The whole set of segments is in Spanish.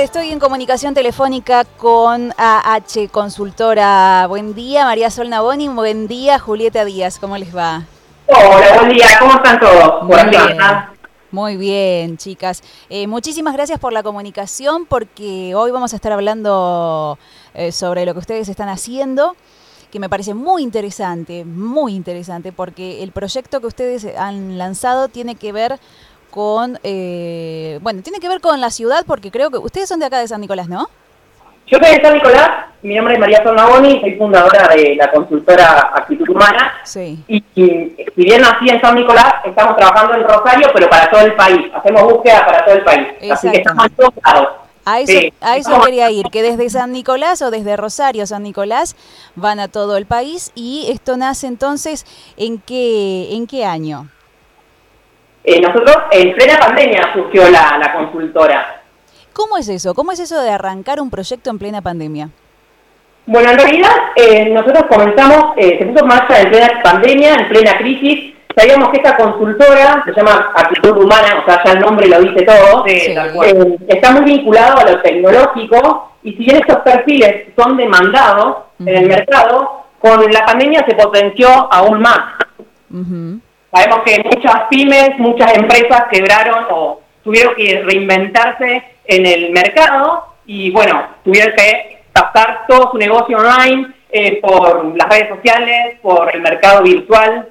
Estoy en comunicación telefónica con AH Consultora. Buen día, María Sol Naboni. Buen día, Julieta Díaz. ¿Cómo les va? Hola, buen día. ¿Cómo están todos? Muy bien. Muy bien, chicas. Eh, muchísimas gracias por la comunicación porque hoy vamos a estar hablando eh, sobre lo que ustedes están haciendo que me parece muy interesante, muy interesante, porque el proyecto que ustedes han lanzado tiene que ver con, eh, bueno, tiene que ver con la ciudad, porque creo que ustedes son de acá de San Nicolás, ¿no? Yo soy de San Nicolás, mi nombre es María Sornaboni, soy fundadora de la consultora Actitud Humana. Sí. Y, si bien nací en San Nicolás, estamos trabajando en Rosario, pero para todo el país. Hacemos búsqueda para todo el país. Así que estamos en todos lados. A eso, a eso quería ir, que desde San Nicolás o desde Rosario, San Nicolás, van a todo el país y esto nace entonces, ¿en qué, en qué año? Eh, nosotros, en plena pandemia surgió la, la, consultora. ¿Cómo es eso? ¿Cómo es eso de arrancar un proyecto en plena pandemia? Bueno, en realidad eh, nosotros comenzamos, eh, se puso en marcha en plena pandemia, en plena crisis. Sabíamos que esta consultora, se llama Actitud Humana, o sea, ya el nombre lo dice todo, está muy vinculado a lo tecnológico y si bien estos perfiles son demandados en el mercado, con la pandemia se potenció aún más. Sabemos que muchas pymes, muchas empresas quebraron o tuvieron que reinventarse en el mercado y bueno, tuvieron que pasar todo su negocio online eh, por las redes sociales, por el mercado virtual.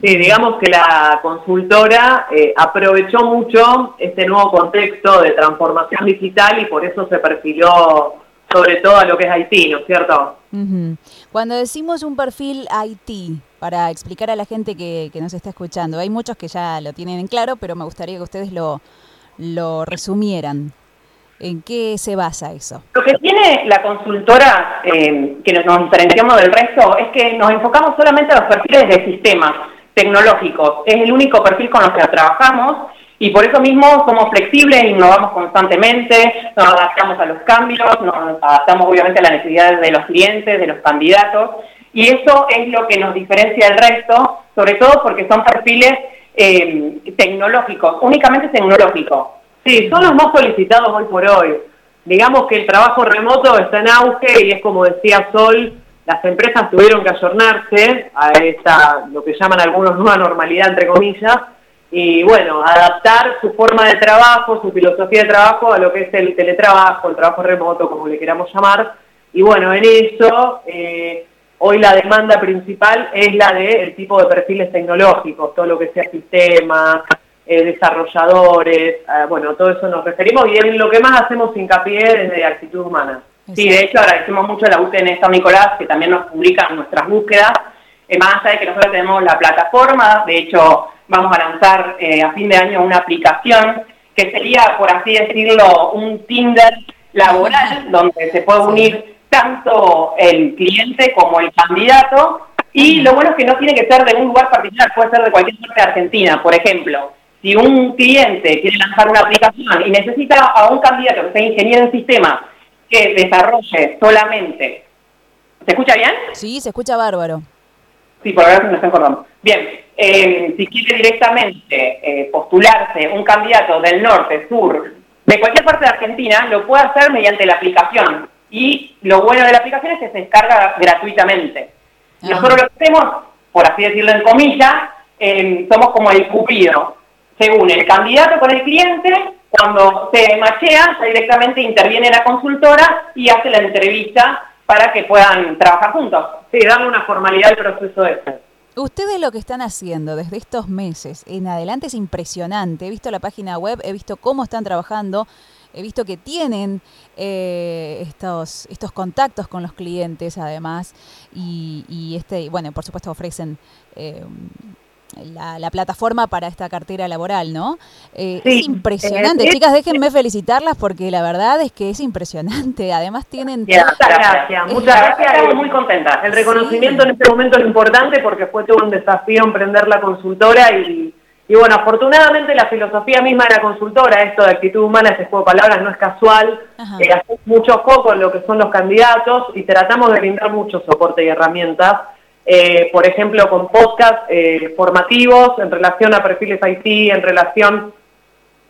Sí, digamos que la consultora eh, aprovechó mucho este nuevo contexto de transformación digital y por eso se perfiló sobre todo a lo que es Haití, ¿no es cierto? Cuando decimos un perfil Haití, para explicar a la gente que, nos está escuchando, hay muchos que ya lo tienen en claro, pero me gustaría que ustedes lo, lo resumieran. ¿En qué se basa eso? Lo que tiene la consultora, eh, que nos, diferenciamos del resto, es que nos enfocamos solamente a los perfiles de sistemas tecnológicos. Es el único perfil con los que trabajamos y por eso mismo somos flexibles, innovamos constantemente, nos adaptamos a los cambios, nos adaptamos obviamente a las necesidades de los clientes, de los candidatos, y eso es lo que nos diferencia del resto, sobre todo porque son perfiles eh, tecnológicos, únicamente tecnológicos. Sí, son los más solicitados hoy por hoy. Digamos que el trabajo remoto está en auge y es como decía Sol, las empresas tuvieron que ayornarse a esta, lo que llaman algunos nueva normalidad, entre comillas, y bueno, adaptar su forma de trabajo, su filosofía de trabajo a lo que es el teletrabajo, el trabajo remoto, como le queramos llamar. Y bueno, en eso, eh, hoy la demanda principal es la del tipo de perfiles tecnológicos, todo lo que sea sistemas, eh, desarrolladores, eh, bueno, todo eso nos referimos y en lo que más hacemos hincapié es de actitud humana. Sí, de hecho agradecemos mucho a la UTN San Nicolás, que también nos publica nuestras búsquedas, más allá de que nosotros tenemos la plataforma, de hecho vamos a lanzar eh, a fin de año una aplicación que sería, por así decirlo, un Tinder laboral, donde se puede unir tanto el cliente como el candidato, y lo bueno es que no tiene que ser de un lugar particular, puede ser de cualquier parte de Argentina. Por ejemplo, si un cliente quiere lanzar una aplicación y necesita a un candidato que sea ingeniero en sistemas que desarrolle solamente... ¿Se escucha bien? Sí, se escucha bárbaro. Sí, por ahora se me está acordando. Bien, eh, si quiere directamente eh, postularse un candidato del norte, sur, de cualquier parte de Argentina, lo puede hacer mediante la aplicación. Y lo bueno de la aplicación es que se descarga gratuitamente. Ah. Nosotros lo que hacemos, por así decirlo en comillas, eh, somos como el cupido. Según el candidato con el cliente, cuando se machea, directamente interviene la consultora y hace la entrevista para que puedan trabajar juntos. Sí, darle una formalidad al proceso este. Ustedes lo que están haciendo desde estos meses en adelante es impresionante. He visto la página web, he visto cómo están trabajando, he visto que tienen eh, estos, estos contactos con los clientes además y, y este, bueno, por supuesto ofrecen eh, la, plataforma para esta cartera laboral, ¿no? Eh, es impresionante. Chicas, déjenme felicitarlas porque la verdad es que es impresionante. Además tienen... Muchas gracias, muchas gracias. Estamos muy contentas. El reconocimiento en este momento es importante porque fue todo un desafío emprender la consultora y, y bueno, afortunadamente la filosofía misma de la consultora, esto de actitud humana, ese juego de palabras, no es casual. Eh, hacemos mucho foco en lo que son los candidatos y tratamos de brindar mucho soporte y herramientas eh, por ejemplo, con podcast eh, formativos en relación a perfiles IT, en relación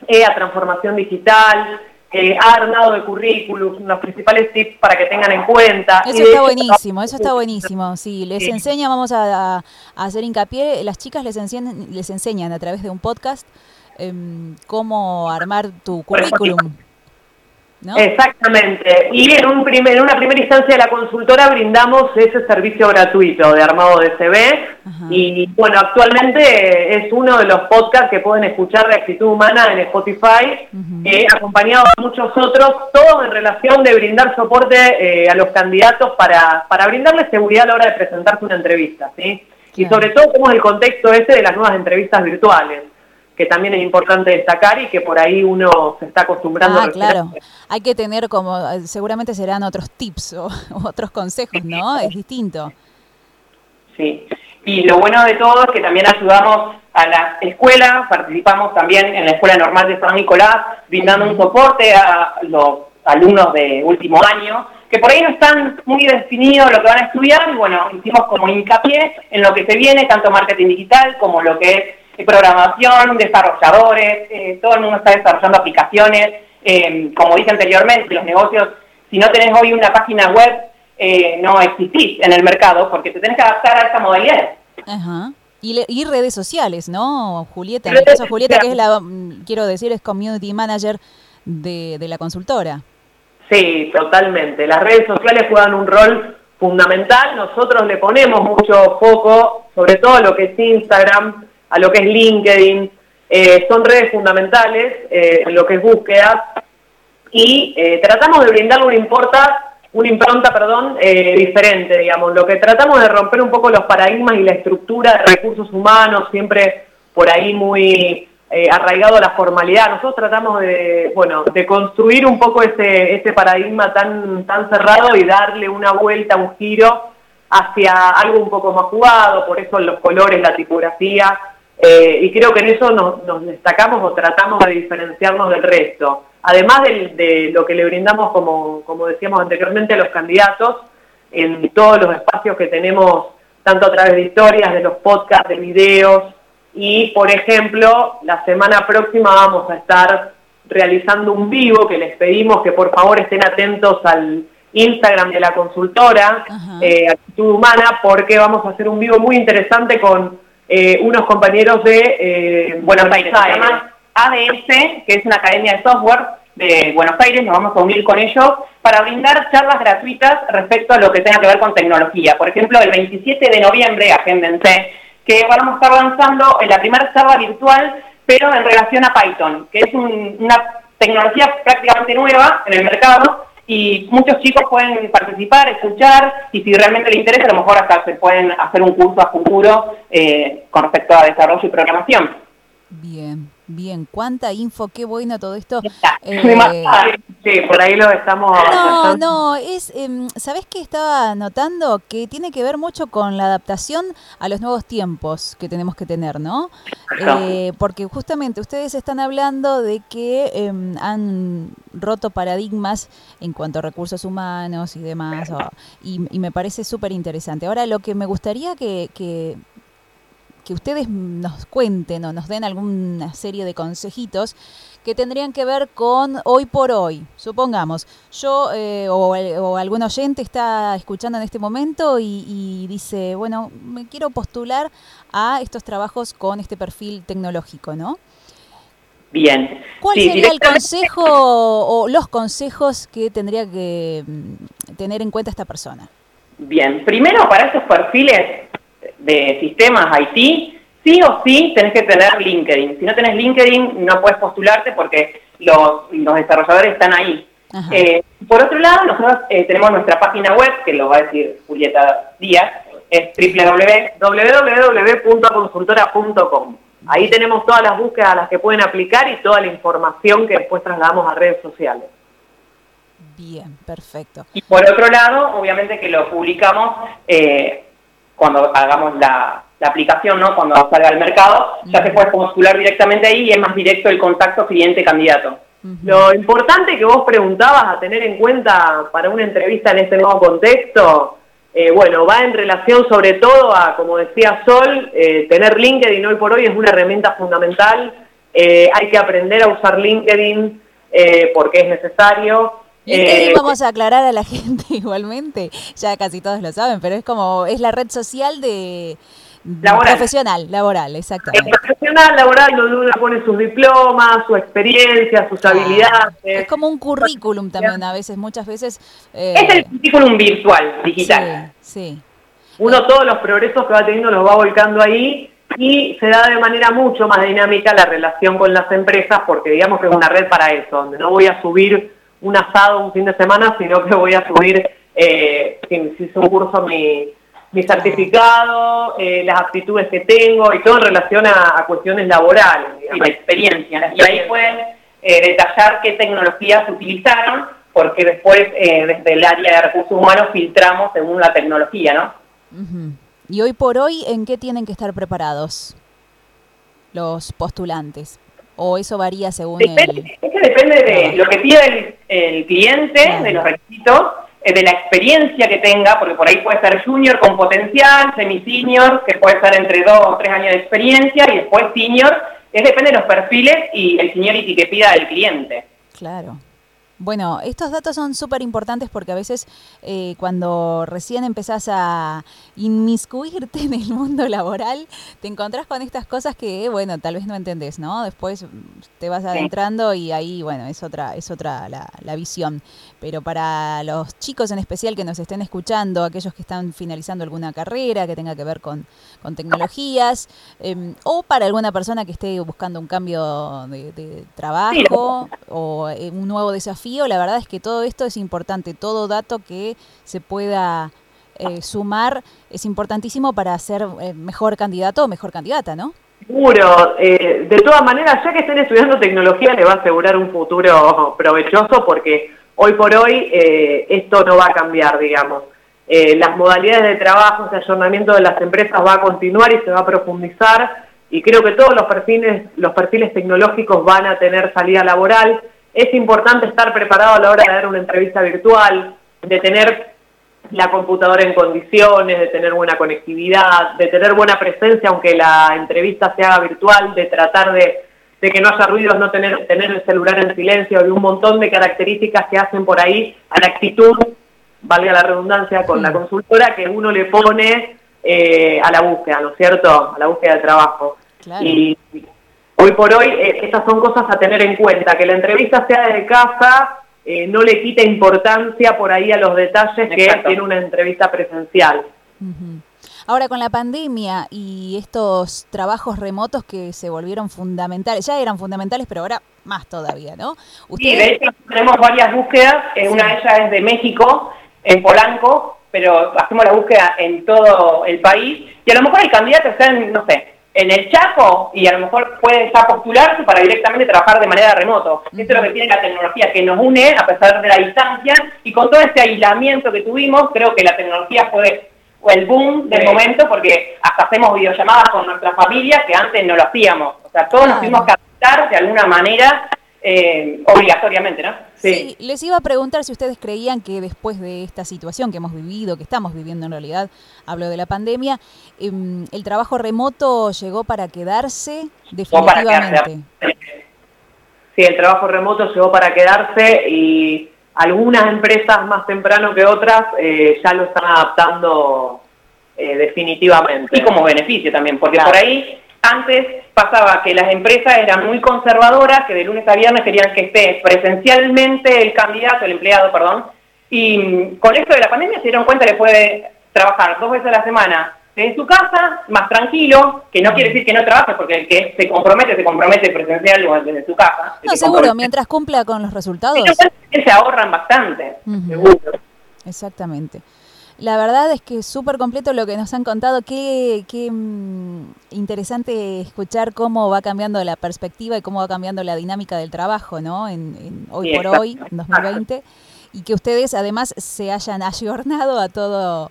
eh, a transformación digital, eh, ha armado de currículum, los principales tips para que tengan en cuenta. Eso está buenísimo, eso está buenísimo. Sí, les enseña, vamos a, hacer hincapié, las chicas les enseñan, les enseñan a través de un podcast em, cómo armar tu currículum. Exactamente. Y en, un primer, en una primera instancia de la consultora brindamos ese servicio gratuito de armado de CV. Y bueno, actualmente es uno de los podcasts que pueden escuchar de actitud humana en Spotify, eh, acompañado de muchos otros, todos en relación de brindar soporte eh, a los candidatos para, para brindarles seguridad a la hora de presentarse una entrevista. ¿sí? Y sobre todo cómo es el contexto ese de las nuevas entrevistas virtuales que también es importante destacar y que por ahí uno se está acostumbrando ah, claro. Hay que tener como, seguramente serán otros tips o, otros consejos, ¿no? Es distinto. Sí, y lo bueno de todo es que también ayudamos a la escuela, participamos también en la Escuela Normal de San Nicolás, brindando un soporte a los alumnos de último año, que por ahí no están muy definidos lo que van a estudiar, y bueno, hicimos como hincapié en lo que se viene, tanto marketing digital como lo que es programación, desarrolladores, eh, todo el mundo está desarrollando aplicaciones. Eh, como dije anteriormente, los negocios, si no tenés hoy una página web, eh, no existís en el mercado porque te tenés que adaptar a esa modalidad. Ajá. Y, redes sociales, ¿no, Julieta? En el caso Julieta, que es la, mm, quiero decir, es community manager de, de la consultora. Sí, totalmente. Las redes sociales juegan un rol fundamental. Nosotros le ponemos mucho foco, sobre todo lo que es Instagram, a lo que es LinkedIn, eh, son redes fundamentales eh, en lo que es búsqueda y eh, tratamos de brindarle una, importa, una impronta perdón, diferente, digamos. Lo que tratamos de romper un poco los paradigmas y la estructura de recursos humanos, siempre por ahí muy arraigado a la formalidad. Nosotros tratamos de, bueno, de construir un poco ese, ese paradigma tan, tan cerrado y darle una vuelta, un giro hacia algo un poco más jugado, por eso los colores, la tipografía, eh, y creo que en eso nos, destacamos o tratamos de diferenciarnos del resto. Además de, lo que le brindamos, como, como decíamos anteriormente, a los candidatos, en todos los espacios que tenemos, tanto a través de historias, de los podcasts, de videos, y por ejemplo, la semana próxima vamos a estar realizando un vivo que les pedimos que por favor estén atentos al Instagram de la consultora, eh, Actitud Humana, porque vamos a hacer un vivo muy interesante con eh, unos compañeros de eh, Buenos Aires. Se llama ADS, que es una academia de software de Buenos Aires, nos vamos a unir con ellos para brindar charlas gratuitas respecto a lo que tenga que ver con tecnología. Por ejemplo, el 27 de noviembre, agéndense, que vamos a estar avanzando en la primera charla virtual, pero en relación a Python, que es una tecnología prácticamente nueva en el mercado y muchos chicos pueden participar, escuchar y si realmente les interesa, a lo mejor hasta se pueden hacer un curso a futuro eh, con respecto a desarrollo y programación. Bien, bien, cuánta info, qué bueno todo esto. Sí, por ahí lo estamos. No, no, es, eh, ¿sabés qué estaba notando? Que tiene que ver mucho con la adaptación a los nuevos tiempos que tenemos que tener, ¿no? Eh, porque justamente ustedes están hablando de que em, han roto paradigmas en cuanto a recursos humanos y demás, y, me parece súper interesante. Ahora, lo que me gustaría que, que que ustedes nos cuenten o nos den alguna serie de consejitos que tendrían que ver con hoy por hoy. Supongamos, yo eh, o, algún oyente está escuchando en este momento y, dice, bueno, me quiero postular a estos trabajos con este perfil tecnológico, ¿no? Bien. ¿Cuál sería el consejo o los consejos que tendría que mm, tener en cuenta esta persona? Bien, primero para estos perfiles de sistemas IT, sí o sí tenés que tener LinkedIn. Si no tenés LinkedIn, no puedes postularte porque los, desarrolladores están ahí. Eh, por otro lado, nosotros eh, tenemos nuestra página web, que lo va a decir Julieta Díaz, es www.consultora.com. Ahí tenemos todas las búsquedas a las que pueden aplicar y toda la información que después trasladamos a redes sociales. Bien, perfecto. Y por otro lado, obviamente que lo publicamos eh, cuando hagamos la, aplicación, ¿no? Cuando salga al mercado, ya se puede postular directamente ahí y es más directo el contacto cliente-candidato. Lo importante que vos preguntabas a tener en cuenta para una entrevista en este nuevo contexto, eh, bueno, va en relación sobre todo a, como decía Sol, eh, tener LinkedIn hoy por hoy es una herramienta fundamental. Eh, hay que aprender a usar LinkedIn porque es necesario. Y vamos a aclarar a la gente igualmente, ya casi todos lo saben, pero es como, es la red social de, Laboral. Profesional, laboral, exactamente. profesional, laboral, donde uno pone sus diplomas, su experiencia, sus habilidades. Es como un currículum también, a veces, muchas veces. Eh, es el currículum virtual, digital. Sí, Uno todos los progresos que va teniendo los va volcando ahí y se da de manera mucho más dinámica la relación con las empresas porque digamos que es una red para eso, donde no voy a subir un asado un fin de semana, sino que voy a subir, eh, si hizo un curso mi mi certificado, eh, las aptitudes que tengo y todo en relación a, cuestiones laborales. Y la experiencia. Y ahí pueden eh, detallar qué tecnologías utilizaron, porque después eh, desde el área de recursos humanos filtramos según la tecnología, ¿no? Y hoy por hoy, ¿en qué tienen que estar preparados los postulantes? ¿O eso varía según el...? Es que depende de lo que pide el, cliente, de los requisitos, eh, de la experiencia que tenga, porque por ahí puede ser junior con potencial, semi-senior, que puede ser entre dos o tres años de experiencia, y después senior, es depende de los perfiles y el seniority que pida el cliente. Claro. Bueno, estos datos son súper importantes porque a veces eh, cuando recién empezás a inmiscuirte en el mundo laboral, te encontrás con estas cosas que, bueno, tal vez no entendés, ¿no? Después te vas adentrando y ahí, bueno, es otra, es otra la, la visión. Pero para los chicos en especial que nos estén escuchando, aquellos que están finalizando alguna carrera que tenga que ver con, con tecnologías, em, o para alguna persona que esté buscando un cambio de trabajo o eh, un nuevo desafío, la verdad es que todo esto es importante, todo dato que se pueda eh, sumar es importantísimo para ser eh, mejor candidato o mejor candidata, ¿no? Seguro, eh, de todas maneras, ya que estén estudiando tecnología, le va a asegurar un futuro provechoso porque hoy por hoy esto no va a cambiar, digamos. las modalidades de trabajo, ese ayornamiento de las empresas va a continuar y se va a profundizar y creo que todos los perfiles, los perfiles tecnológicos van a tener salida laboral. Es importante estar preparado a la hora de dar una entrevista virtual, de tener la computadora en condiciones, de tener buena conectividad, de tener buena presencia aunque la entrevista se haga virtual, de tratar de, que no haya ruidos, no tener, tener el celular en silencio, de un montón de características que hacen por ahí a la actitud, valga la redundancia, con la consultora que uno le pone eh, a la búsqueda, ¿no es cierto? A la búsqueda de trabajo. Y Hoy por hoy, eh, estas son cosas a tener en cuenta, que la entrevista sea desde casa, eh, no le quita importancia por ahí a los detalles que tiene una entrevista presencial. Ahora, con la pandemia y estos trabajos remotos que se volvieron fundamentales, ya eran fundamentales, pero ahora más todavía, ¿no? Sí, de hecho tenemos varias búsquedas, eh, una de ellas es de México, en Polanco, pero hacemos la búsqueda en todo el país, y a lo mejor el candidato está en, no sé, en el Chaco y a lo mejor puede ya postularse para directamente trabajar de manera remoto. Esto es lo que tiene la tecnología, que nos une a pesar de la distancia y con todo este aislamiento que tuvimos, creo que la tecnología fue el boom del momento porque hasta hacemos videollamadas con nuestras familias que antes no lo hacíamos. O sea, todos nos tuvimos que adaptar de alguna manera eh, obligatoriamente, ¿no? Sí. les iba a preguntar si ustedes creían que después de esta situación que hemos vivido, que estamos viviendo en realidad, hablo de la pandemia, em, el trabajo remoto llegó para quedarse definitivamente. Sí, el trabajo remoto llegó para quedarse y algunas empresas más temprano que otras eh, ya lo están adaptando eh, definitivamente. Y como beneficio también, porque por ahí antes pasaba que las empresas eran muy conservadoras, que de lunes a viernes querían que esté presencialmente el candidato, el empleado, perdón, y con esto de la pandemia se dieron cuenta que puede trabajar dos veces a la semana en su casa, más tranquilo, que no quiere decir que no trabaje, porque el que se compromete, se compromete presencial o desde su casa. No, seguro, mientras cumpla con los resultados. se ahorran bastante, seguro. Exactamente. La verdad es que es súper completo lo que nos han contado. Qué, qué mm, interesante escuchar cómo va cambiando la perspectiva y cómo va cambiando la dinámica del trabajo, ¿no? En, hoy por hoy, en 2020. Y que ustedes además se hayan ayornado a todo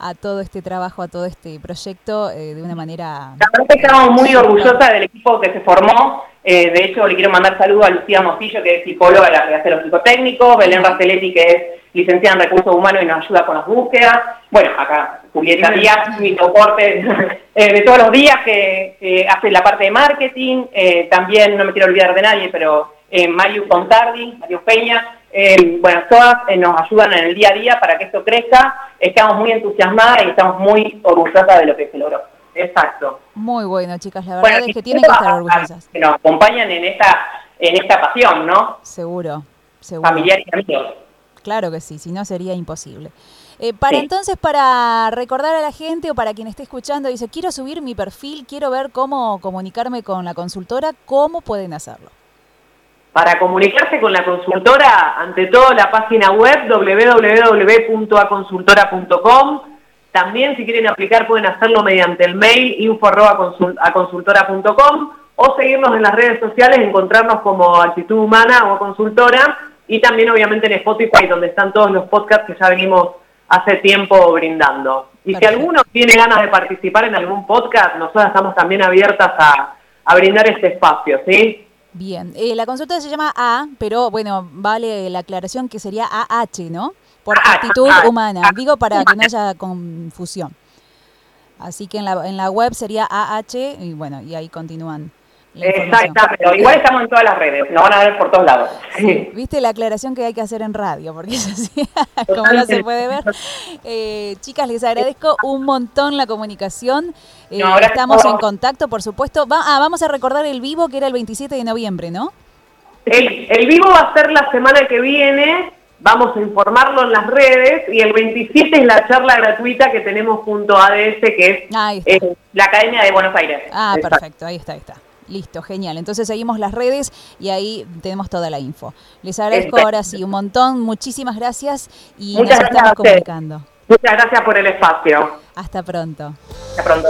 a todo este trabajo, a todo este proyecto eh, de una manera... La verdad que estamos muy orgullosas del equipo que se formó. Eh, de hecho, le quiero mandar saludos a Lucía Mostillo, que es psicóloga de la Federación de los Psicotécnicos, Belén Rasteletti, que es licenciada en Recursos Humanos y nos ayuda con las búsquedas. Bueno, acá Julieta Díaz, mi soporte eh, de todos los días, que hace la parte de marketing. también, no me quiero olvidar de nadie, pero eh, Mario Contardi, Mario Peña, eh, bueno, todas eh, nos ayudan en el día a día para que esto crezca. Estamos muy entusiasmadas y estamos muy orgullosas de lo que se logró. Exacto. Muy bueno, chicas, la verdad es que tienen que estar orgullosas. Que nos acompañan en esta, en esta pasión, ¿no? Seguro, seguro. Familiares y amigos. Claro que sí, si no sería imposible. Eh, para entonces, para recordar a la gente o para quien esté escuchando, dice, quiero subir mi perfil, quiero ver cómo comunicarme con la consultora, ¿cómo pueden hacerlo? Para comunicarse con la consultora, ante todo la página web www.aconsultora.com. También si quieren aplicar pueden hacerlo mediante el mail info.aconsultora.com o seguirnos en las redes sociales, encontrarnos como Actitud Humana o Consultora y también obviamente en Spotify donde están todos los podcasts que ya venimos hace tiempo brindando. Y si alguno tiene ganas de participar en algún podcast, nosotros estamos también abiertas a, brindar este espacio, ¿sí? Bien, eh, la consulta se llama A, pero bueno, vale la aclaración que sería AH, ¿no? Por actitud humana, digo para que no haya confusión. Así que en la, en la web sería AH y bueno, y ahí continúan Exactamente, igual estamos en todas las redes, nos van a ver por todos lados. Viste la aclaración que hay que hacer en radio, porque es así, como no se puede ver. Eh, chicas, les agradezco un montón la comunicación. Eh, estamos en contacto, por supuesto. ah, vamos a recordar el vivo que era el 27 de noviembre, ¿no? El, el vivo va a ser la semana que viene, vamos a informarlo en las redes y el 27 es la charla gratuita que tenemos junto a ADS, que es eh, la Academia de Buenos Aires. Ah, perfecto, ahí está, ahí está. Listo, genial. Entonces seguimos las redes y ahí tenemos toda la info. Les agradezco ahora sí un montón, muchísimas gracias y nos estamos comunicando. Muchas gracias por el espacio. Hasta pronto. Hasta pronto.